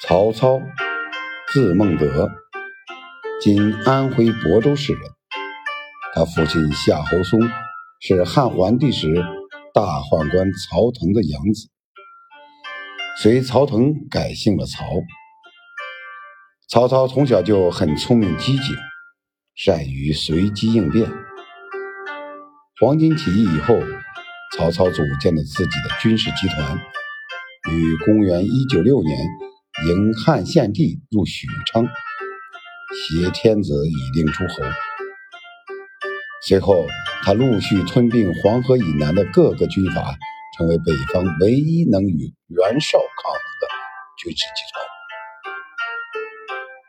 曹操，字孟德，今安徽亳州市人。他父亲夏侯松是汉桓帝时大宦官曹腾的养子，随曹腾改姓了曹。曹操从小就很聪明机警，善于随机应变。黄巾起义以后，曹操组建了自己的军事集团，于公元一九六年。迎汉献帝入许昌，挟天子以令诸侯。随后，他陆续吞并黄河以南的各个军阀，成为北方唯一能与袁绍抗衡的军事集团。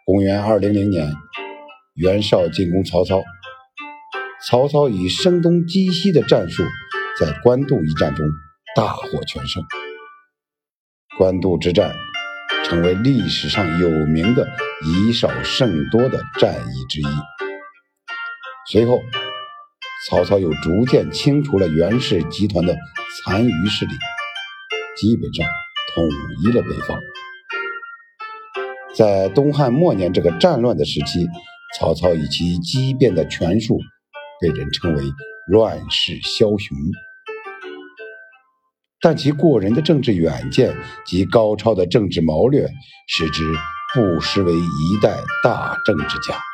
公元二零零年，袁绍进攻曹操，曹操以声东击西的战术，在官渡一战中大获全胜。官渡之战。成为历史上有名的以少胜多的战役之一。随后，曹操又逐渐清除了袁氏集团的残余势力，基本上统一了北方。在东汉末年这个战乱的时期，曹操以其机变的权术，被人称为“乱世枭雄”。但其过人的政治远见及高超的政治谋略，使之不失为一代大政治家。